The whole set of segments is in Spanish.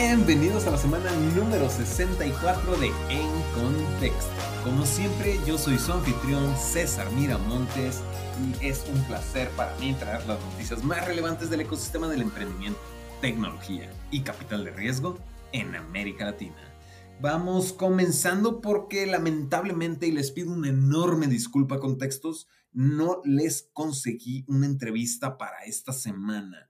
Bienvenidos a la semana número 64 de En Contexto. Como siempre, yo soy su anfitrión César Miramontes y es un placer para mí traer las noticias más relevantes del ecosistema del emprendimiento, tecnología y capital de riesgo en América Latina. Vamos comenzando porque lamentablemente, y les pido una enorme disculpa con textos, no les conseguí una entrevista para esta semana.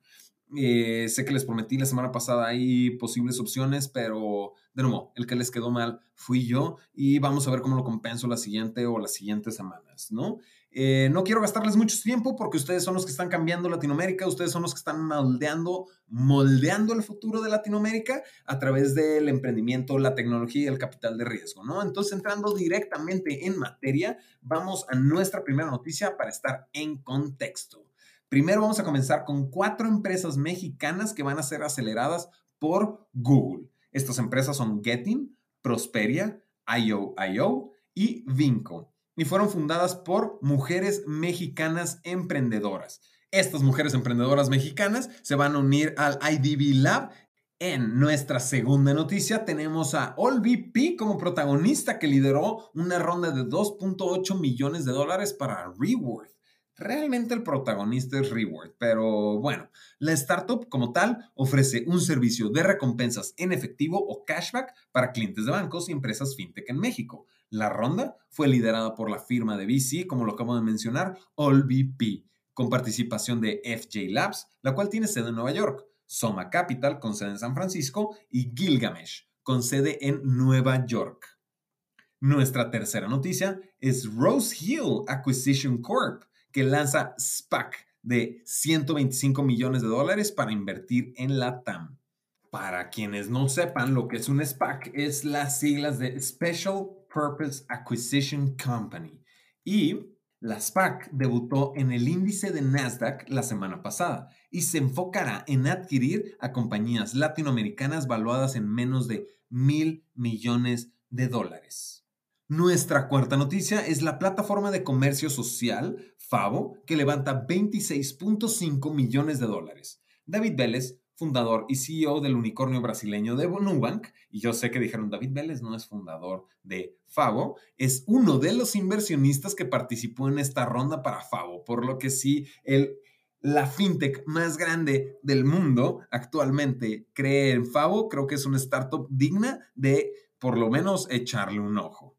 Eh, sé que les prometí la semana pasada hay posibles opciones, pero de nuevo, el que les quedó mal fui yo y vamos a ver cómo lo compenso la siguiente o las siguientes semanas, ¿no? Eh, no quiero gastarles mucho tiempo porque ustedes son los que están cambiando Latinoamérica, ustedes son los que están moldeando, moldeando el futuro de Latinoamérica a través del emprendimiento, la tecnología y el capital de riesgo, ¿no? Entonces, entrando directamente en materia, vamos a nuestra primera noticia para estar en contexto. Primero vamos a comenzar con cuatro empresas mexicanas que van a ser aceleradas por Google. Estas empresas son Getting, Prosperia, IO.io y Vinco. Y fueron fundadas por mujeres mexicanas emprendedoras. Estas mujeres emprendedoras mexicanas se van a unir al IDB Lab. En nuestra segunda noticia tenemos a AllVP como protagonista que lideró una ronda de 2.8 millones de dólares para Reward. Realmente el protagonista es Reward, pero bueno, la startup como tal ofrece un servicio de recompensas en efectivo o cashback para clientes de bancos y empresas fintech en México. La ronda fue liderada por la firma de VC, como lo acabo de mencionar, AllVP, con participación de FJ Labs, la cual tiene sede en Nueva York, Soma Capital, con sede en San Francisco, y Gilgamesh, con sede en Nueva York. Nuestra tercera noticia es Rose Hill Acquisition Corp que lanza SPAC de 125 millones de dólares para invertir en la TAM. Para quienes no sepan lo que es un SPAC, es las siglas de Special Purpose Acquisition Company. Y la SPAC debutó en el índice de Nasdaq la semana pasada y se enfocará en adquirir a compañías latinoamericanas valuadas en menos de mil millones de dólares. Nuestra cuarta noticia es la plataforma de comercio social Favo, que levanta 26.5 millones de dólares. David Vélez, fundador y CEO del unicornio brasileño de Nubank, y yo sé que dijeron David Vélez no es fundador de Favo, es uno de los inversionistas que participó en esta ronda para Favo, por lo que sí, el, la fintech más grande del mundo actualmente cree en Favo, creo que es una startup digna de por lo menos echarle un ojo.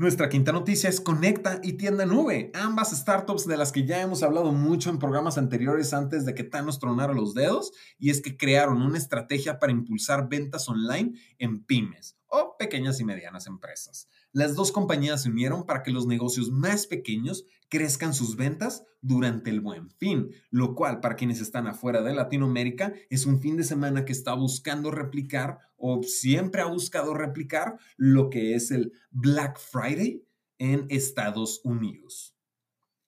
Nuestra quinta noticia es Conecta y Tienda Nube, ambas startups de las que ya hemos hablado mucho en programas anteriores antes de que Thanos tronara los dedos, y es que crearon una estrategia para impulsar ventas online en pymes o pequeñas y medianas empresas. Las dos compañías se unieron para que los negocios más pequeños crezcan sus ventas durante el buen fin, lo cual para quienes están afuera de Latinoamérica es un fin de semana que está buscando replicar o siempre ha buscado replicar lo que es el Black Friday en Estados Unidos.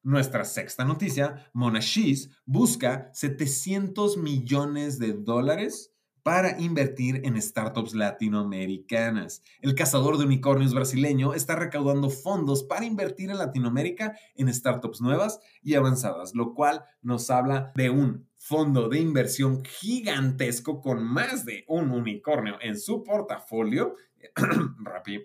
Nuestra sexta noticia, Monashis busca 700 millones de dólares para invertir en startups latinoamericanas. El cazador de unicornios brasileño está recaudando fondos para invertir en Latinoamérica en startups nuevas y avanzadas, lo cual nos habla de un fondo de inversión gigantesco con más de un unicornio en su portafolio. Rápido.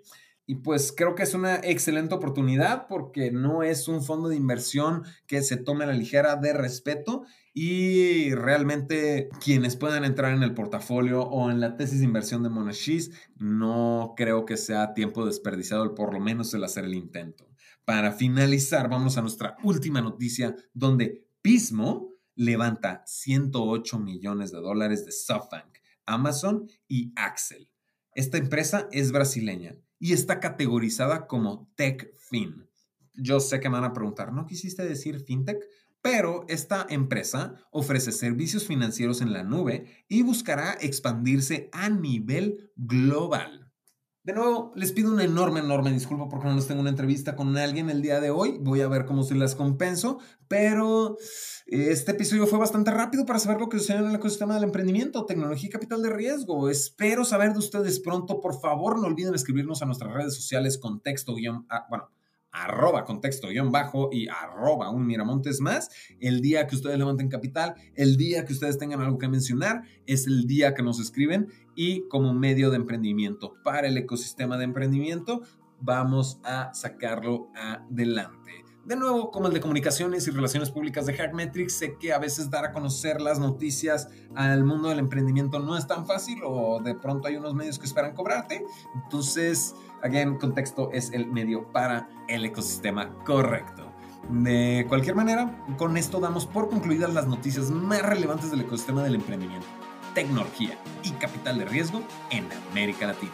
Y pues creo que es una excelente oportunidad porque no es un fondo de inversión que se tome a la ligera de respeto y realmente quienes puedan entrar en el portafolio o en la tesis de inversión de Monashis, no creo que sea tiempo desperdiciado por lo menos el hacer el intento. Para finalizar, vamos a nuestra última noticia donde Pismo levanta 108 millones de dólares de SoftBank, Amazon y Axel. Esta empresa es brasileña y está categorizada como TechFin. Yo sé que me van a preguntar, ¿no quisiste decir fintech? Pero esta empresa ofrece servicios financieros en la nube y buscará expandirse a nivel global. De nuevo, les pido una enorme, enorme disculpa porque no les tengo una entrevista con alguien el día de hoy. Voy a ver cómo se las compenso, pero este episodio fue bastante rápido para saber lo que sucede en el ecosistema del emprendimiento, tecnología y capital de riesgo. Espero saber de ustedes pronto. Por favor, no olviden escribirnos a nuestras redes sociales contexto, ah, bueno, arroba contexto guion bajo y arroba un miramontes más. El día que ustedes levanten capital, el día que ustedes tengan algo que mencionar, es el día que nos escriben y como medio de emprendimiento para el ecosistema de emprendimiento, vamos a sacarlo adelante. De nuevo, como el de comunicaciones y relaciones públicas de Hackmetrics, sé que a veces dar a conocer las noticias al mundo del emprendimiento no es tan fácil o de pronto hay unos medios que esperan cobrarte. Entonces, again, contexto es el medio para el ecosistema correcto. De cualquier manera, con esto damos por concluidas las noticias más relevantes del ecosistema del emprendimiento, tecnología y capital de riesgo en América Latina.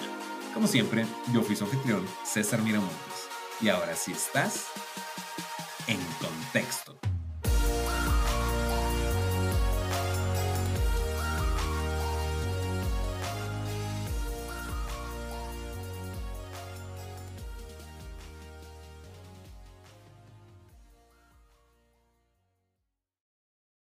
Como siempre, yo fui su anfitrión, César Miramontes. Y ahora sí estás en contexto.